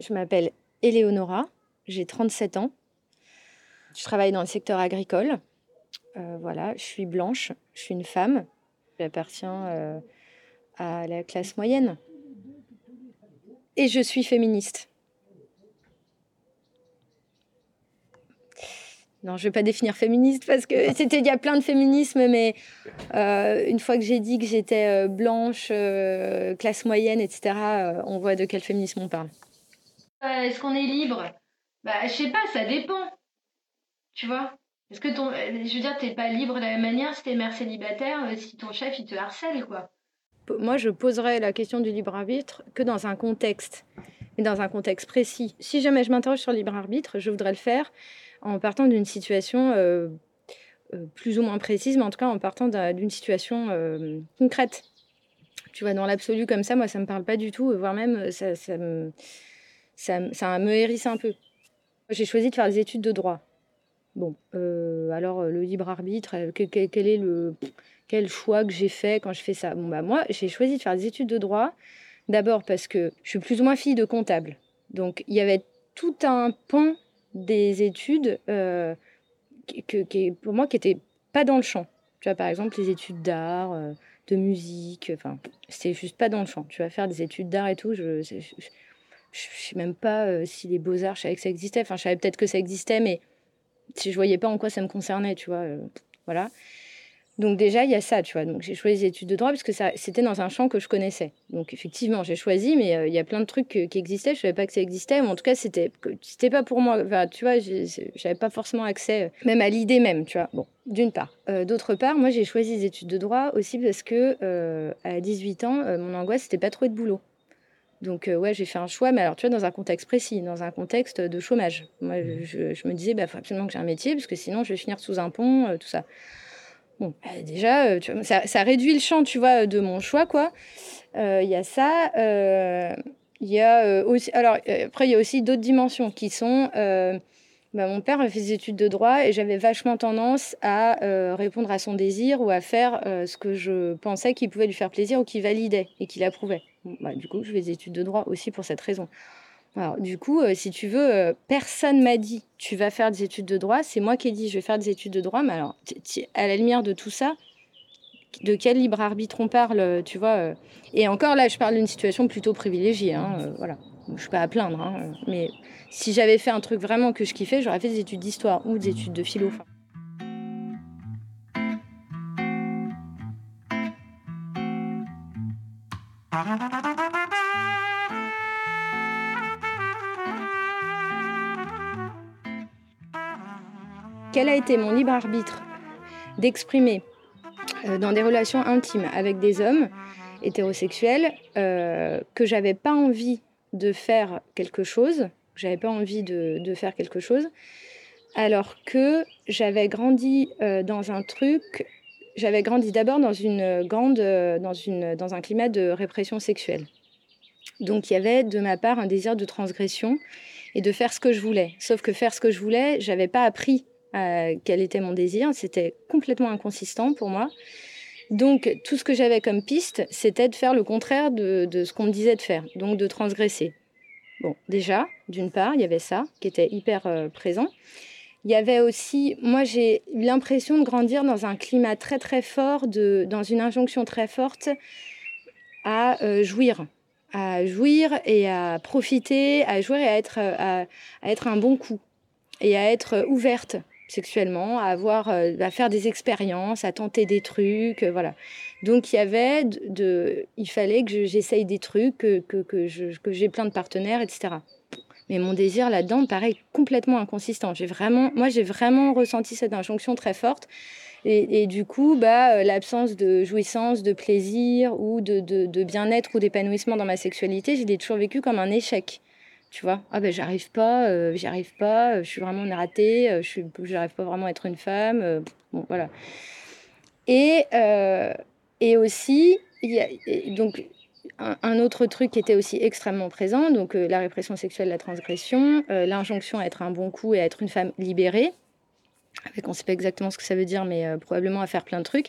Je m'appelle Eleonora, j'ai 37 ans. Je travaille dans le secteur agricole. Euh, voilà, je suis blanche, je suis une femme. J'appartiens euh, à la classe moyenne. Et je suis féministe. Non, je ne vais pas définir féministe parce que c'était il y a plein de féminisme, mais euh, une fois que j'ai dit que j'étais blanche, classe moyenne, etc., on voit de quel féminisme on parle. Est-ce qu'on est libre? Bah, je sais pas, ça dépend. Tu vois? Est-ce que ton. Je veux dire, t'es pas libre de la même manière si t'es mère célibataire, euh, si ton chef il te harcèle, quoi? Moi, je poserais la question du libre arbitre que dans un contexte, et dans un contexte précis. Si jamais je m'interroge sur le libre arbitre, je voudrais le faire en partant d'une situation euh, euh, plus ou moins précise, mais en tout cas en partant d'une situation concrète. Tu vois, dans l'absolu comme ça, moi, ça me parle pas du tout, voire même ça, ça me ça, ça me hérisse un peu. J'ai choisi de faire des études de droit. Bon, euh, alors le libre arbitre, euh, quel, est le quel choix que j'ai fait quand je fais ça? Bon bah moi, j'ai choisi de faire des études de droit. D'abord parce que je suis plus ou moins fille de comptable. Donc il y avait tout un pan des études euh, qui, pour moi qui n'était pas dans le champ. Tu vois, par exemple, les études d'art, de musique, enfin, c'était juste pas dans le champ. Tu vas faire des études d'art et tout, je sais même pas euh, si les beaux-arts, je savais que ça existait. Enfin, je savais peut-être que ça existait, mais je voyais pas en quoi ça me concernait, tu vois. Euh, voilà. Donc déjà, il y a ça, tu vois. Donc j'ai choisi les études de droit parce que c'était dans un champ que je connaissais. Donc effectivement, j'ai choisi, mais euh, il y a plein de trucs qui existaient. Je savais pas que ça existait, mais en tout cas, c'était, c'était pas pour moi. Enfin, tu vois, j'avais pas forcément accès, même à l'idée même, tu vois. Bon, d'une part. d'autre part, moi, j'ai choisi les études de droit aussi parce que à 18 ans, mon angoisse, c'était pas trop de boulot. Donc, euh, ouais, j'ai fait un choix, mais alors, tu vois, dans un contexte précis, dans un contexte de chômage. Moi, mmh. je, me disais, il bah, faut absolument que j'ai un métier, parce que sinon, je vais finir sous un pont, euh, tout ça. Bon, bah, déjà, euh, tu vois, ça, réduit le champ, tu vois, de mon choix, quoi. Il y a ça. Il y a aussi. Alors, après, il y a aussi d'autres dimensions qui sont. Bah, mon père fait des études de droit et j'avais vachement tendance à répondre à son désir ou à faire ce que je pensais qui pouvait lui faire plaisir ou qui validait et qui l'approuvait. Bah, du coup, je fais des études de droit aussi pour cette raison. Alors, du coup, euh, si tu veux, euh, personne m'a dit tu vas faire des études de droit. C'est moi qui ai dit je vais faire des études de droit. Mais alors, à la lumière de tout ça, de quel libre arbitre on parle, euh, tu vois Et encore là, je parle d'une situation plutôt privilégiée. Hein, voilà, je suis pas à plaindre. Hein, mais si j'avais fait un truc vraiment que je kiffais, j'aurais fait des études d'histoire ou des études de philo. Quel a été mon libre arbitre d'exprimer euh, dans des relations intimes avec des hommes hétérosexuels euh, que j'avais pas envie de faire quelque chose, j'avais pas envie de, faire quelque chose, alors que j'avais grandi euh, dans un truc j'avais grandi d'abord dans une grande, euh, dans, une, dans un climat de répression sexuelle. Donc il y avait de ma part un désir de transgression et de faire ce que je voulais. Sauf que faire ce que je voulais, j'avais pas appris euh, quel était mon désir. C'était complètement inconsistant pour moi. Donc tout ce que j'avais comme piste, c'était de faire le contraire de, ce qu'on me disait de faire, donc de transgresser. Bon, déjà, d'une part, il y avait ça qui était hyper euh, présent. Il y avait aussi, moi j'ai eu l'impression de grandir dans un climat très très fort, dans une injonction très forte à euh, jouir, à jouir et à profiter, à jouir et à être, à, être un bon coup et à être ouverte sexuellement, à avoir, euh, à faire des expériences, à tenter des trucs, euh, voilà. Donc il y avait de, il fallait que j'essaye des trucs, que, que, que j'ai plein de partenaires, etc. Mais mon désir là-dedans paraît complètement inconsistant. J'ai vraiment, moi, j'ai vraiment ressenti cette injonction très forte. Et, du coup, bah, euh, l'absence de jouissance, de plaisir ou de, de, bien-être ou d'épanouissement dans ma sexualité, je l'ai toujours vécu comme un échec. Tu vois, ah ben j'arrive pas, euh, j'y arrive pas, euh, je suis vraiment une ratée, je n'arrive pas vraiment à être une femme. bon, voilà. Et, et aussi, y a, donc un, autre truc qui était aussi extrêmement présent, donc euh, la répression sexuelle, la transgression, euh, l'injonction à être un bon coup et à être une femme libérée, avec on ne sait pas exactement ce que ça veut dire, mais euh, probablement à faire plein de trucs.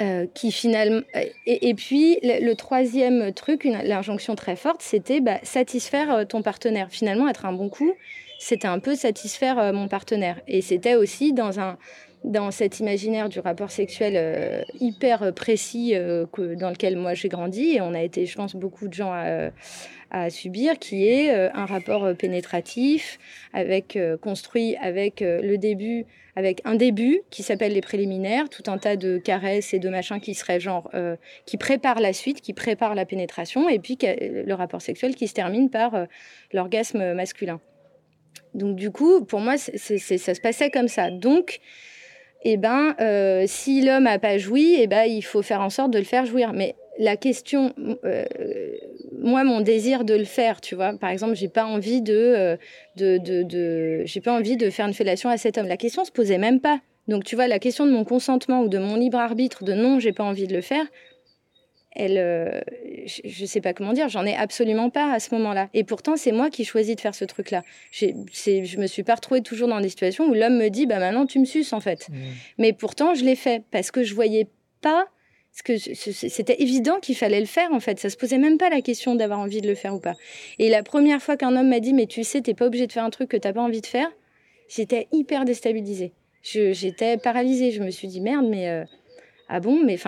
Euh, qui finalement et, puis le, troisième truc, l'injonction très forte, c'était bah, satisfaire euh, ton partenaire. Finalement, être un bon coup, c'était un peu satisfaire euh, mon partenaire. Et c'était aussi dans un dans cet imaginaire du rapport sexuel hyper précis dans lequel moi j'ai grandi et on a été, je pense, beaucoup de gens à, à subir, qui est un rapport pénétratif avec construit avec le début avec un début qui s'appelle les préliminaires, tout un tas de caresses et de machins qui genre euh, qui préparent la suite, qui préparent la pénétration, et puis le rapport sexuel qui se termine par euh, l'orgasme masculin. Donc du coup, pour moi, ça se passait comme ça. Donc, eh ben, euh, si l'homme n'a pas joui, eh ben, il faut faire en sorte de le faire jouir. Mais la question, euh, moi, mon désir de le faire, tu vois, par exemple, j'ai pas envie de, euh, de, de, j'ai pas envie de faire une fellation à cet homme. La question se posait même pas. Donc, tu vois, la question de mon consentement ou de mon libre arbitre, de non, j'ai pas envie de le faire, elle, euh, je, ne sais pas comment dire, j'en ai absolument pas à ce moment-là. Et pourtant, c'est moi qui choisis de faire ce truc-là. Je me suis pas retrouvée toujours dans des situations où l'homme me dit, bah maintenant tu me suces en fait. Mmh. Mais pourtant, je l'ai fait parce que je voyais pas que c'était évident qu'il fallait le faire, en fait. Ça se posait même pas la question d'avoir envie de le faire ou pas. Et la première fois qu'un homme m'a dit, mais tu sais, t'es pas obligé de faire un truc que t'as pas envie de faire, j'étais hyper déstabilisée. J'étais paralysée. Je me suis dit, merde, mais. Euh, ah bon, mais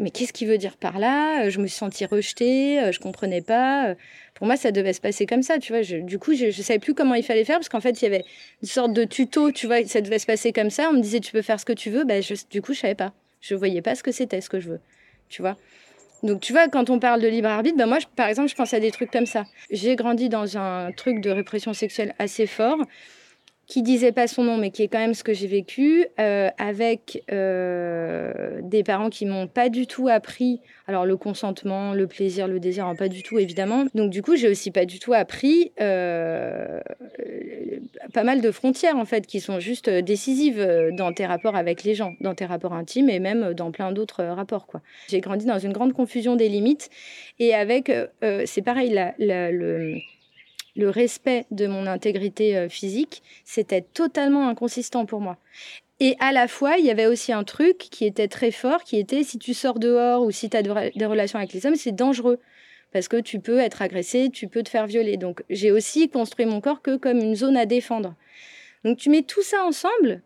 mais qu'est-ce qu'il veut dire par là? Je me suis sentie rejetée, euh, je comprenais pas. Pour moi, ça devait se passer comme ça, tu vois. du coup, je, ne savais plus comment il fallait faire parce qu'en fait, il y avait une sorte de tuto, tu vois. Ça devait se passer comme ça. On me disait, tu peux faire ce que tu veux. Ben, du coup, je savais pas. Je voyais pas ce que c'était, ce que je veux. Tu donc, tu vois, quand on parle de libre arbitre, ben moi, par exemple, je pense à des trucs comme ça. J'ai grandi dans un truc de répression sexuelle assez fort qui disait pas son nom, mais qui est quand même ce que j'ai vécu, euh, avec euh, des parents qui m'ont pas du tout appris, alors le consentement, le plaisir, le désir, hein, pas du tout évidemment. Donc du coup, j'ai aussi pas du tout appris euh, pas mal de frontières en fait, qui sont juste décisives dans tes rapports avec les gens, dans tes rapports intimes et même dans plein d'autres rapports. quoi. J'ai grandi dans une grande confusion des limites et avec, c'est pareil, la, le le respect de mon intégrité euh, physique, c'était totalement inconsistant pour moi. Et à la fois, il y avait aussi un truc qui était très fort, qui était si tu sors dehors ou si tu as des relations avec les hommes, c'est dangereux. Parce que tu peux être agressé, tu peux te faire violer. Donc j'ai aussi construit mon corps que comme une zone à défendre. Donc tu mets tout ça ensemble,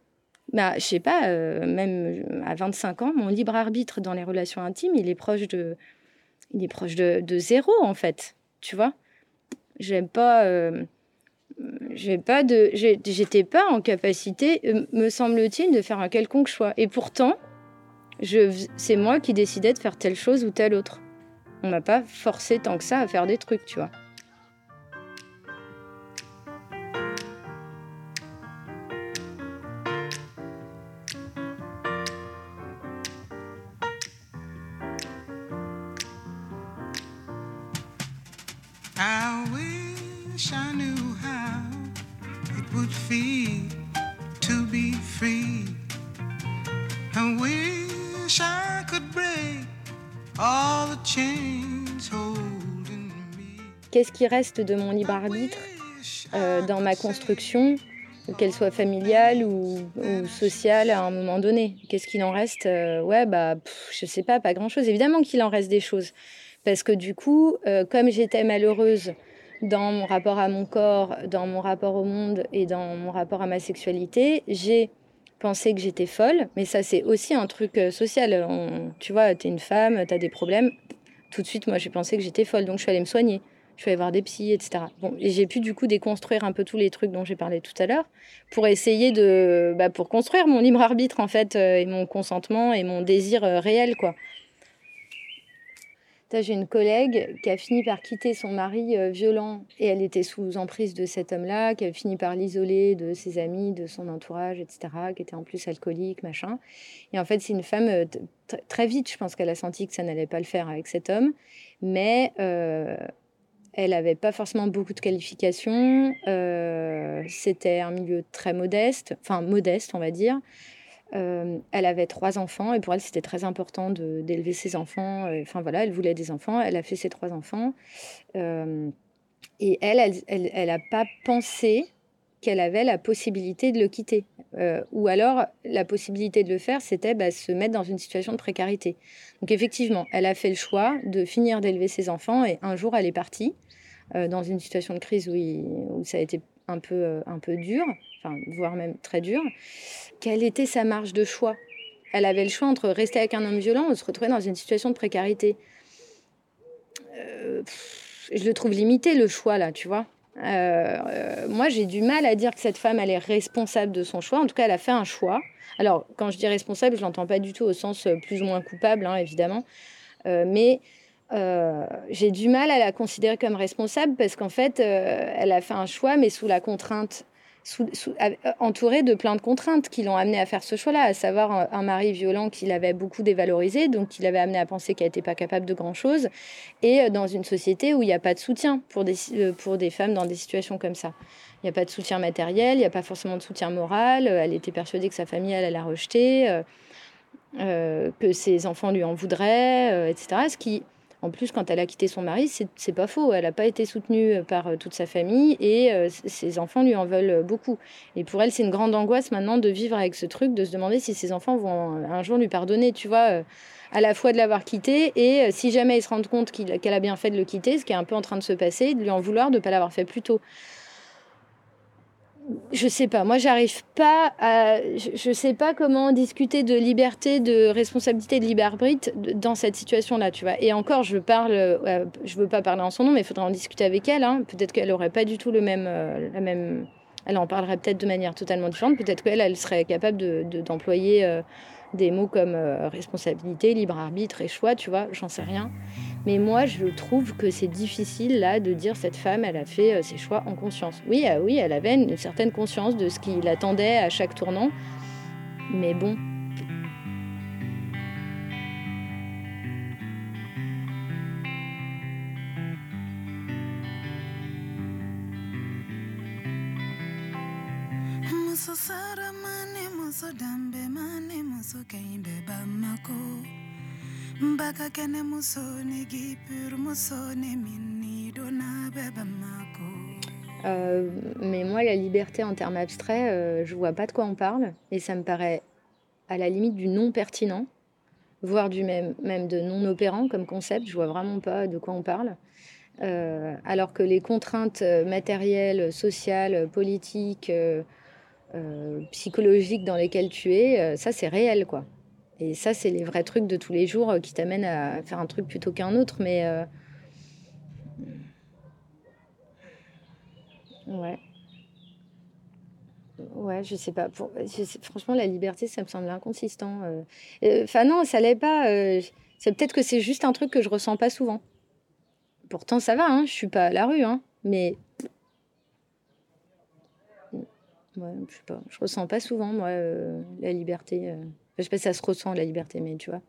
bah, je sais pas, euh, même à 25 ans, mon libre arbitre dans les relations intimes, il est proche de, il est proche de zéro en fait, tu vois? Pas. Euh, j'étais pas en capacité, me semble-t-il, de faire un quelconque choix. Et pourtant, c'est moi qui décidais de faire telle chose ou telle autre. On m'a pas forcé tant que ça à faire des trucs, tu vois. Qu'est-ce qui reste de mon libre arbitre euh, dans ma construction, qu'elle soit familiale ou, sociale à un moment donné? Qu'est-ce qu'il en reste euh, Ouais, bah, je sais pas, pas grand-chose. Évidemment qu'il en reste des choses. Parce que du coup, euh, comme j'étais malheureuse dans mon rapport à mon corps, dans mon rapport au monde et dans mon rapport à ma sexualité, j'ai pensé que j'étais folle. Mais ça, c'est aussi un truc social. tu vois, tu es une femme, tu as des problèmes. Tout de suite, moi, j'ai pensé que j'étais folle. Donc, je suis allée me soigner je suis allée voir des psys, etc. Bon, et j'ai pu du coup déconstruire un peu tous les trucs dont j'ai parlé tout à l'heure pour essayer de, bah, pour construire mon libre arbitre en fait euh, et mon consentement et mon désir euh, réel quoi. J'ai une collègue qui a fini par quitter son mari euh, violent et elle était sous emprise de cet homme-là, qui a fini par l'isoler de ses amis, de son entourage, etc., qui était en plus alcoolique, machin. Et en fait, c'est une femme, très vite, je pense qu'elle a senti que ça n'allait pas le faire avec cet homme, mais elle n'avait pas forcément beaucoup de qualifications. Euh, c'était un milieu très modeste, enfin modeste, on va dire. Euh, elle avait trois enfants et pour elle, c'était très important d'élever ses enfants. Euh, enfin voilà, elle voulait des enfants. Elle a fait ses trois enfants. et elle, elle n'a pas pensé qu'elle avait la possibilité de le quitter. Euh, ou alors, la possibilité de le faire, c'était bah, se mettre dans une situation de précarité. Donc effectivement, elle a fait le choix de finir d'élever ses enfants et un jour, elle est partie euh, dans une situation de crise où ça a été un peu, euh, un peu dur, voire même très dur. Quelle était sa marge de choix? Elle avait le choix entre rester avec un homme violent ou se retrouver dans une situation de précarité. je le trouve limité, le choix, là, tu vois. Euh, moi, j'ai du mal à dire que cette femme, elle est responsable de son choix. En tout cas, elle a fait un choix. Alors, quand je dis responsable, je l'entends pas du tout au sens euh, plus ou moins coupable, hein, évidemment. Euh, j'ai du mal à la considérer comme responsable parce qu'en fait, elle a fait un choix, mais sous la contrainte euh, entouré de plein de contraintes qui l'ont amené à faire ce choix-là, à savoir un, mari violent qu'il avait beaucoup dévalorisé, donc qui l'avait amené à penser qu'elle n'était pas capable de grand-chose, et euh, dans une société où il n'y a pas de soutien pour des, euh, pour des femmes dans des situations comme ça. Il n'y a pas de soutien matériel, il n'y a pas forcément de soutien moral, elle était persuadée que sa famille allait la rejeter, que ses enfants lui en voudraient, etc. Ce qui en plus, quand elle a quitté son mari, c'est pas faux. Elle n'a pas été soutenue euh, par euh, toute sa famille et euh, ses enfants lui en veulent beaucoup. Et pour elle, c'est une grande angoisse maintenant de vivre avec ce truc, de se demander si ses enfants vont un jour lui pardonner, tu vois, à la fois de l'avoir quitté et si jamais ils se rendent compte qu'elle a bien fait de le quitter, ce qui est un peu en train de se passer, de lui en vouloir de ne pas l'avoir fait plus tôt je sais pas. Moi, j'arrive pas à. Je, sais pas comment discuter de liberté, de responsabilité, de libre arbitre dans cette situation-là, tu vois. Et encore, je parle. Euh, je veux pas parler en son nom, mais il faudrait en discuter avec elle. Hein. Peut-être qu'elle aurait pas du tout le même, euh, la même. Elle en parlerait peut-être de manière totalement différente. Peut-être qu'elle, elle serait capable de d'employer. Euh, des mots comme euh, responsabilité, libre arbitre et choix, tu vois, j'en sais rien. Mais moi, je trouve que c'est difficile là de dire cette femme, elle a fait euh, ses choix en conscience. Oui, euh, oui, elle avait une certaine conscience de ce qui l'attendait à chaque tournant. Mais bon, Euh, mais moi, la liberté en termes abstraits, euh, je vois pas de quoi on parle. Et ça me paraît à la limite du non pertinent, voire du même, même de non opérant comme concept. Je vois vraiment pas de quoi on parle. Euh, alors que les contraintes matérielles, sociales, politiques, psychologiques dans lesquelles tu es, ça c'est réel quoi. Et ça, c'est les vrais trucs de tous les jours euh, qui t'amènent à faire un truc plutôt qu'un autre. Mais. Euh, ouais. Ouais, je sais pas. Franchement, la liberté, ça me semble inconsistant. Euh. Enfin, non, ça l'est pas. C'est peut-être que c'est juste un truc que je ressens pas souvent. Pourtant, ça va, hein, je suis pas à la rue, hein, mais. Ouais, je sais pas. Je ressens pas souvent, moi, la liberté. Je sais pas si ça se ressent, la liberté, mais tu vois.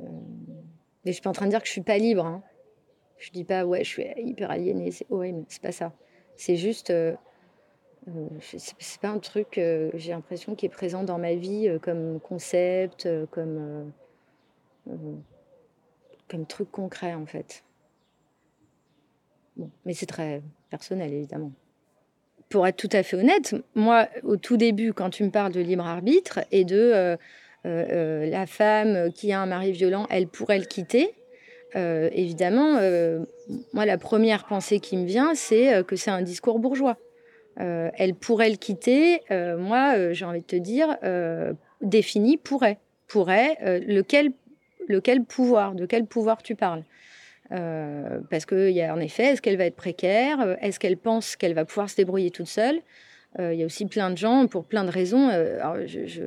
Euh... Mais je suis pas en train de dire que je suis pas libre. Hein. Je dis pas, ouais, je suis hyper aliénée. C'est horrible, c'est pas ça. C'est juste. Euh, euh, c'est pas un truc, euh, j'ai l'impression, qui est présent dans ma vie comme concept, comme. comme truc concret, en fait. Bon, mais c'est très personnel, évidemment pour être tout à fait honnête, moi, au tout début, quand tu me parles de libre arbitre et de euh, euh, euh, la femme qui a un mari violent, elle pourrait le quitter, évidemment, moi, la première pensée qui me vient, c'est que c'est un discours bourgeois. elle pourrait le quitter, moi, j'ai envie de te dire, défini pourrait. Pourrait, lequel, lequel pouvoir, de quel pouvoir tu parles euh, parce qu'il y a en effet, est-ce qu'elle va être précaire? Euh, Est-ce qu'elle pense qu'elle va pouvoir se débrouiller toute seule? Euh, Il y a aussi plein de gens, pour plein de raisons. je, je,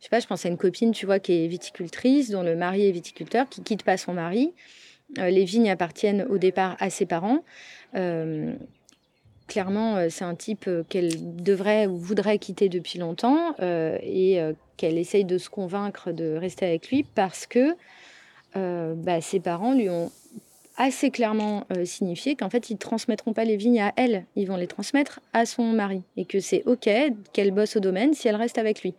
sais pas, je pense à une copine, tu vois, qui est viticultrice, dont le mari est viticulteur, qui quitte pas son mari. les vignes appartiennent au départ à ses parents. clairement, c'est un type qu'elle devrait ou voudrait quitter depuis longtemps et qu'elle essaye de se convaincre de rester avec lui parce que bah, ses parents lui ont assez clairement euh, signifié qu'en fait, ils transmettront pas les vignes à elle, ils vont les transmettre à son mari. Et que c'est OK qu'elle bosse au domaine si elle reste avec lui.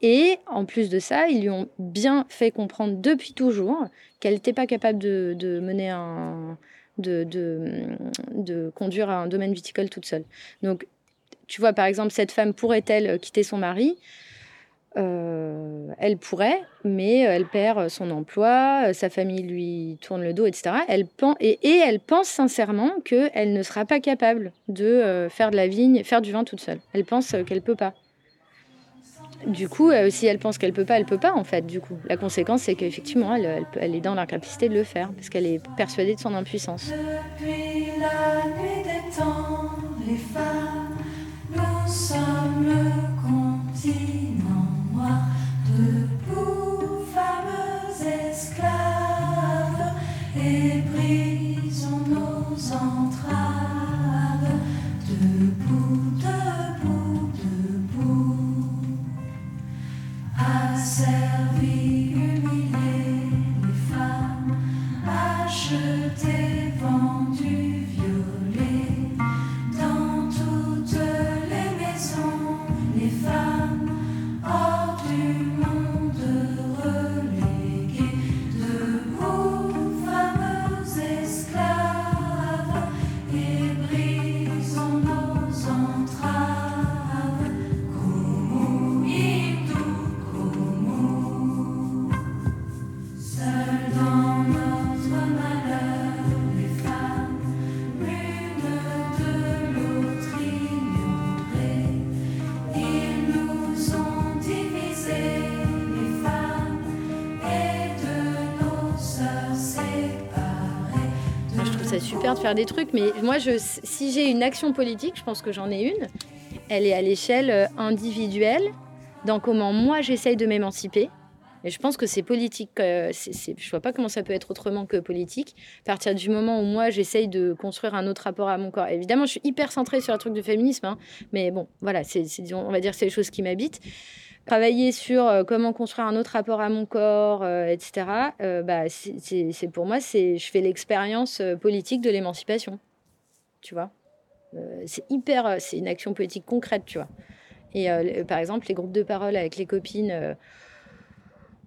Et en plus de ça, ils lui ont bien fait comprendre depuis toujours qu'elle n'était pas capable de, mener un, de, conduire un domaine viticole toute seule. Donc, tu vois, par exemple, cette femme pourrait-elle quitter son mari? Euh, elle pourrait, mais elle perd son emploi, sa famille lui tourne le dos, etc. Elle et, et, elle pense sincèrement qu'elle ne sera pas capable de euh, faire de la vigne, faire du vin toute seule. Elle pense qu'elle peut pas. Du coup, euh, si elle pense qu'elle peut pas, elle peut pas en fait. Du coup, la conséquence c'est qu'effectivement, elle, est dans l'incapacité de le faire parce qu'elle est persuadée de son impuissance. Depuis la nuit des temps, les femmes, nous sommes brisons nos entrailles. servi, super de faire des trucs, mais moi, je, si j'ai une action politique, je pense que j'en ai une. Elle est à l'échelle individuelle, dans comment moi j'essaye de m'émanciper et je pense que c'est politique. Euh, je vois pas comment ça peut être autrement que politique. À partir du moment où moi, j'essaye de construire un autre rapport à mon corps. Évidemment, je suis hyper centrée sur le truc du féminisme. Hein, mais bon, voilà, c'est, on va dire c'est les choses qui m'habitent. Travailler sur euh, comment construire un autre rapport à mon corps, euh, etc. bah, c'est, pour moi, c'est, je fais l'expérience politique de l'émancipation. Tu vois? C'est hyper... C'est une action politique concrète, tu vois. Et par exemple, les groupes de parole avec les copines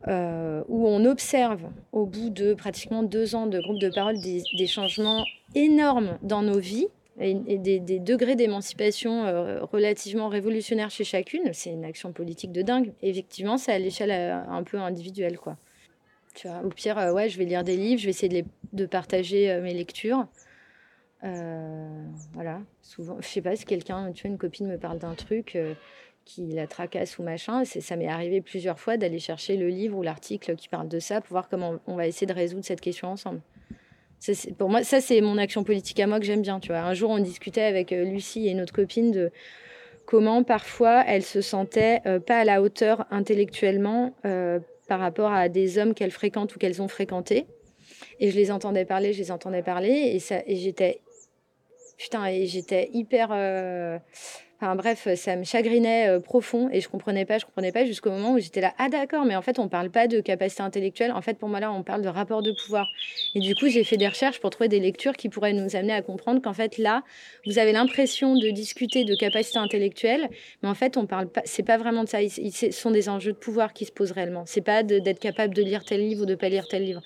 euh, où on observe au bout de pratiquement deux ans de groupe de parole des, changements énormes dans nos vies et, des, degrés d'émancipation euh, relativement révolutionnaires chez chacune. C'est une action politique de dingue. Effectivement, c'est à l'échelle euh, un peu individuelle, quoi. Tu vois, au pire, ouais, je vais lire des livres, je vais essayer de, de partager mes lectures. voilà, souvent, je sais pas si quelqu'un, tu vois, une copine me parle d'un truc qui la tracasse ou machin. Ça m'est arrivé plusieurs fois d'aller chercher le livre ou l'article qui parle de ça pour voir comment on va essayer de résoudre cette question ensemble. Pour moi, ça, c'est mon action politique à moi que j'aime bien. Tu vois. Un jour, on discutait avec euh, Lucie et notre copine de comment parfois elle se sentait euh, pas à la hauteur intellectuellement euh, par rapport à des hommes qu'elle fréquente ou qu'elles ont fréquentés. Et je les entendais parler, je les entendais parler, et, ça, et j'étais putain, et j'étais hyper Bref, ça me chagrinait euh, profond et je comprenais pas, je comprenais pas jusqu'au moment où j'étais là, ah d'accord, mais en fait on parle pas de capacité intellectuelle, en fait pour moi là on parle de rapport de pouvoir. Et du coup j'ai fait des recherches pour trouver des lectures qui pourraient nous amener à comprendre qu'en fait là vous avez l'impression de discuter de capacité intellectuelle, mais en fait on parle pas, c'est pas vraiment de ça, ce sont des enjeux de pouvoir qui se posent réellement. C'est pas d'être capable de lire tel livre ou de pas lire tel livre.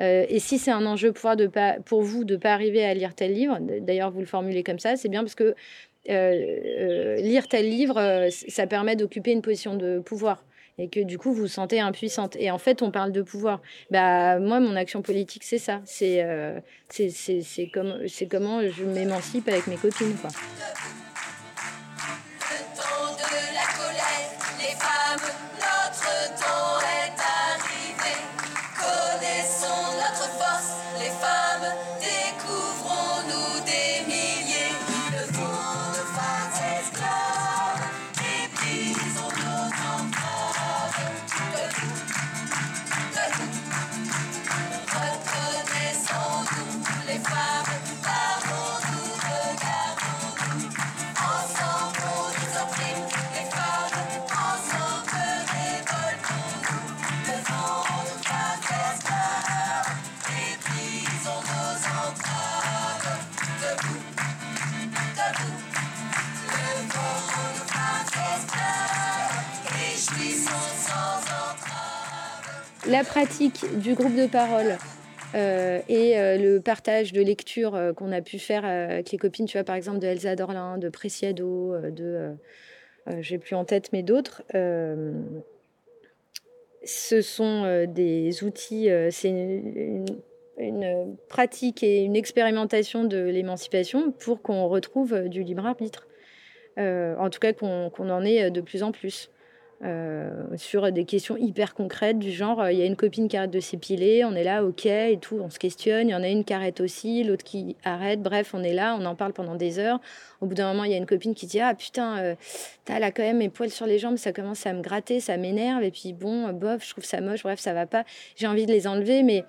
Euh, et si c'est un enjeu pouvoir de pas, pour vous de pas arriver à lire tel livre, d'ailleurs vous le formulez comme ça, c'est bien parce que euh, euh, lire tel livre, euh, ça permet d'occuper une position de pouvoir et que du coup vous vous sentez impuissante. Et en fait, on parle de pouvoir. Bah, moi, mon action politique, c'est ça. C'est c'est comme, comment je m'émancipe avec mes copines. Quoi. La pratique du groupe de parole et le partage de lecture qu'on a pu faire avec les copines, tu vois, par exemple, de Elsa Dorlin, de Preciado, de. J'ai plus en tête, mais d'autres ce sont des outils, c'est une, pratique et une expérimentation de l'émancipation pour qu'on retrouve du libre arbitre. en tout cas, qu'on en ait de plus en plus. Euh, sur des questions hyper concrètes du genre euh, il y a une copine qui arrête de s'épiler, on est là, ok, et tout, on se questionne. Il y en a une qui arrête aussi, l'autre qui arrête. Bref, on est là, on en parle pendant des heures. Au bout d'un moment, il y a une copine qui dit Ah putain, euh, t'as là quand même mes poils sur les jambes, ça commence à me gratter, ça m'énerve. Et puis bon, bof, je trouve ça moche, bref, ça va pas. J'ai envie de les enlever, mais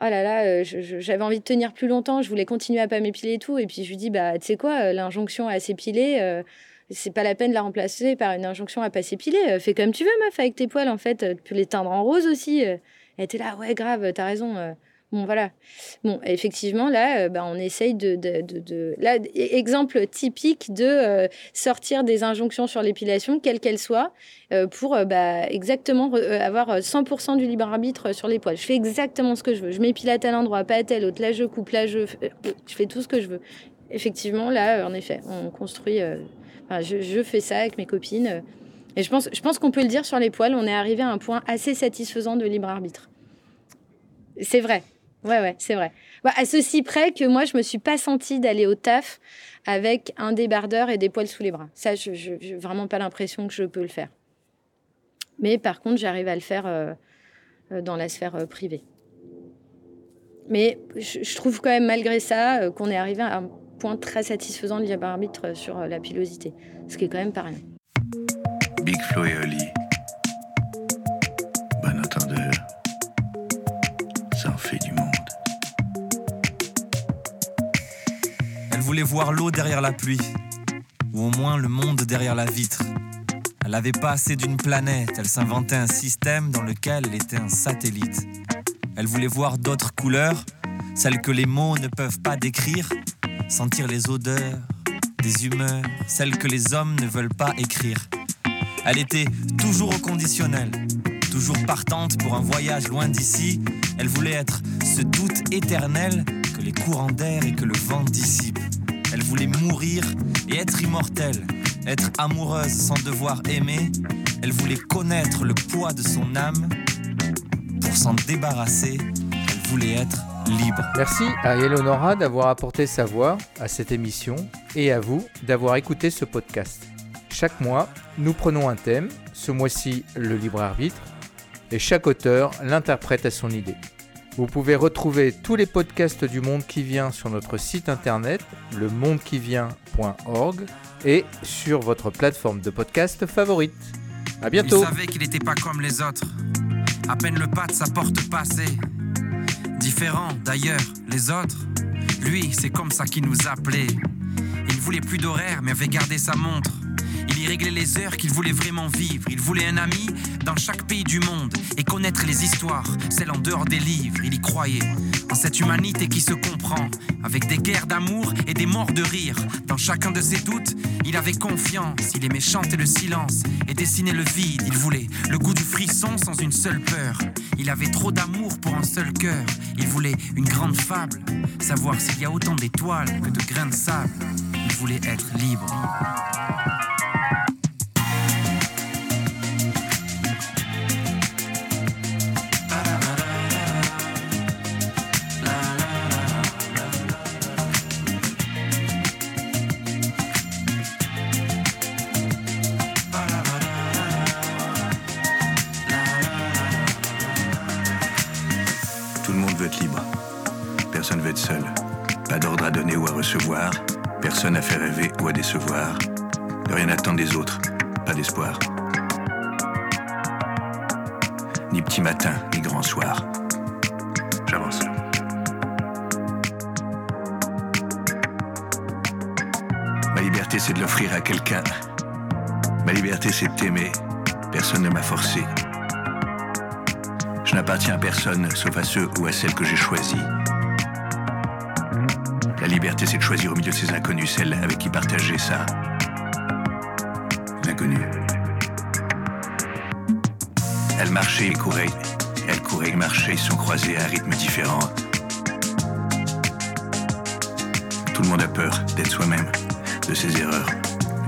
oh là là, j'avais envie de tenir plus longtemps, je voulais continuer à pas m'épiler et tout. Et puis je lui dis Bah, tu sais quoi, l'injonction à s'épiler c'est pas la peine de la remplacer par une injonction à pas s'épiler. Euh, fais comme tu veux, meuf, avec tes poils, en fait. Euh, tu peux les teindre en rose aussi. Euh. Elle était là, ouais, grave, t'as raison. Bon, voilà. Bon, effectivement, là, bah, on essaye de, de, de, Là, e-, exemple typique de sortir des injonctions sur l'épilation, quelle qu'elle soit, pour bah, exactement avoir 100% du libre arbitre sur les poils. Je fais exactement ce que je veux. Je m'épile à tel endroit, pas à tel autre. Là, je coupe, là, je, je fais tout ce que je veux. Effectivement, là, en effet, on construit je, fais ça avec mes copines. Et je pense, je pense qu'on peut le dire sur les poils, on est arrivé à un point assez satisfaisant de libre arbitre. C'est vrai. Ouais, ouais, c'est vrai. Bah, à ceci près que moi, je me suis pas sentie d'aller au taf avec un débardeur et des poils sous les bras. Ça, je n'ai vraiment pas l'impression que je peux le faire. Mais par contre, j'arrive à le faire euh, euh, dans la sphère euh, privée. Mais je, je, trouve quand même, malgré ça, qu'on est arrivé à point très satisfaisant de libre arbitre sur euh, la pilosité, ce qui est quand même pas rien. Big Flo et Oli, bon entendeur, ça en fait du monde. Elle voulait voir l'eau derrière la pluie, ou au moins le monde derrière la vitre. Elle n'avait pas assez d'une planète, elle s'inventait un système dans lequel elle était un satellite. Elle voulait voir d'autres couleurs, celles que les mots ne peuvent pas décrire, sentir les odeurs des humeurs, celles que les hommes ne veulent pas écrire. Elle était toujours au conditionnel, toujours partante pour un voyage loin d'ici. Elle voulait être ce doute éternel que les courants d'air et que le vent dissipe. Elle voulait mourir et être immortelle, être amoureuse sans devoir aimer. Elle voulait connaître le poids de son âme. Pour s'en débarrasser, elle voulait être Merci à Eleonora d'avoir apporté sa voix à cette émission et à vous d'avoir écouté ce podcast. Chaque mois, nous prenons un thème, ce mois-ci le libre arbitre, et chaque auteur l'interprète à son idée. Vous pouvez retrouver tous les podcasts du Monde qui vient sur notre site internet, lemondequivient.org, et sur votre plateforme de podcast favorite. À bientôt. Il savait qu'il n'était pas comme les autres. À peine le pas de sa porte passée Différent d'ailleurs, les autres. Lui, c'est comme ça qu'il nous appelait. Il voulait plus d'horaire, mais avait gardé sa montre. Il y réglait les heures qu'il voulait vraiment vivre. Il voulait un ami dans chaque pays du monde et connaître les histoires, celles en dehors des livres. Il y croyait en cette humanité qui se comprend, avec des guerres d'amour et des morts de rire. Dans chacun de ses doutes, il avait confiance. Il aimait chanter le silence et dessiner le vide. Il voulait le goût du frisson sans une seule peur. Il avait trop d'amour pour un seul cœur. Il voulait une grande fable, savoir s'il y a autant d'étoiles que de grains de sable. Il voulait être libre. À décevoir, de rien attendre des autres, pas d'espoir. Ni petit matin, ni grand soir. J'avance. Ma liberté, c'est de l'offrir à quelqu'un. Ma liberté, c'est de t'aimer. Personne ne m'a forcé. Je n'appartiens à personne, sauf à ceux ou à celles que j'ai choisis. La liberté, c'est de choisir au milieu de ces inconnus celle avec qui partager ça. L'inconnu. Elle marchait et courait. Elle courait et marchait, ils sont croisés à un rythme différent. Tout le monde a peur d'être soi-même, de ses erreurs.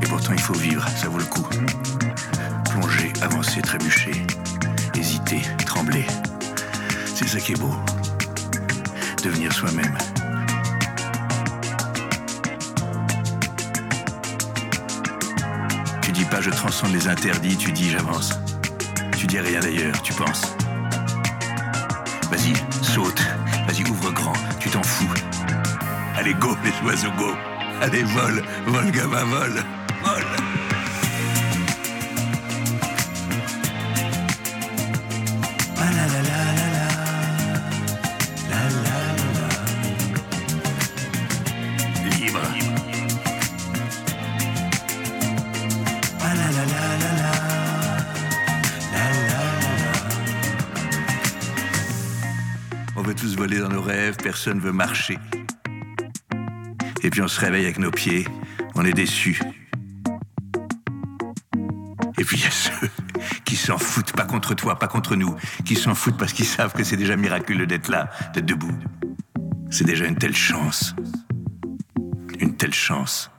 Et pourtant, il faut vivre, ça vaut le coup. Plonger, avancer, trébucher, hésiter, trembler. C'est ça qui est beau. Devenir soi-même. Tu dis pas je transcende les interdits, tu dis j'avance. Tu dis rien d'ailleurs, tu penses. Vas-y, saute. Vas-y, ouvre grand. Tu t'en fous. Allez, go, les oiseaux, go. Allez, vole. Vole, gamin, vole. Vole. Nos rêves, personne veut marcher. Et puis on se réveille avec nos pieds, on est déçus. Et puis il y a ceux qui s'en foutent, pas contre toi, pas contre nous, qui s'en foutent parce qu'ils savent que c'est déjà miraculeux d'être là, d'être debout. C'est déjà une telle chance. Une telle chance.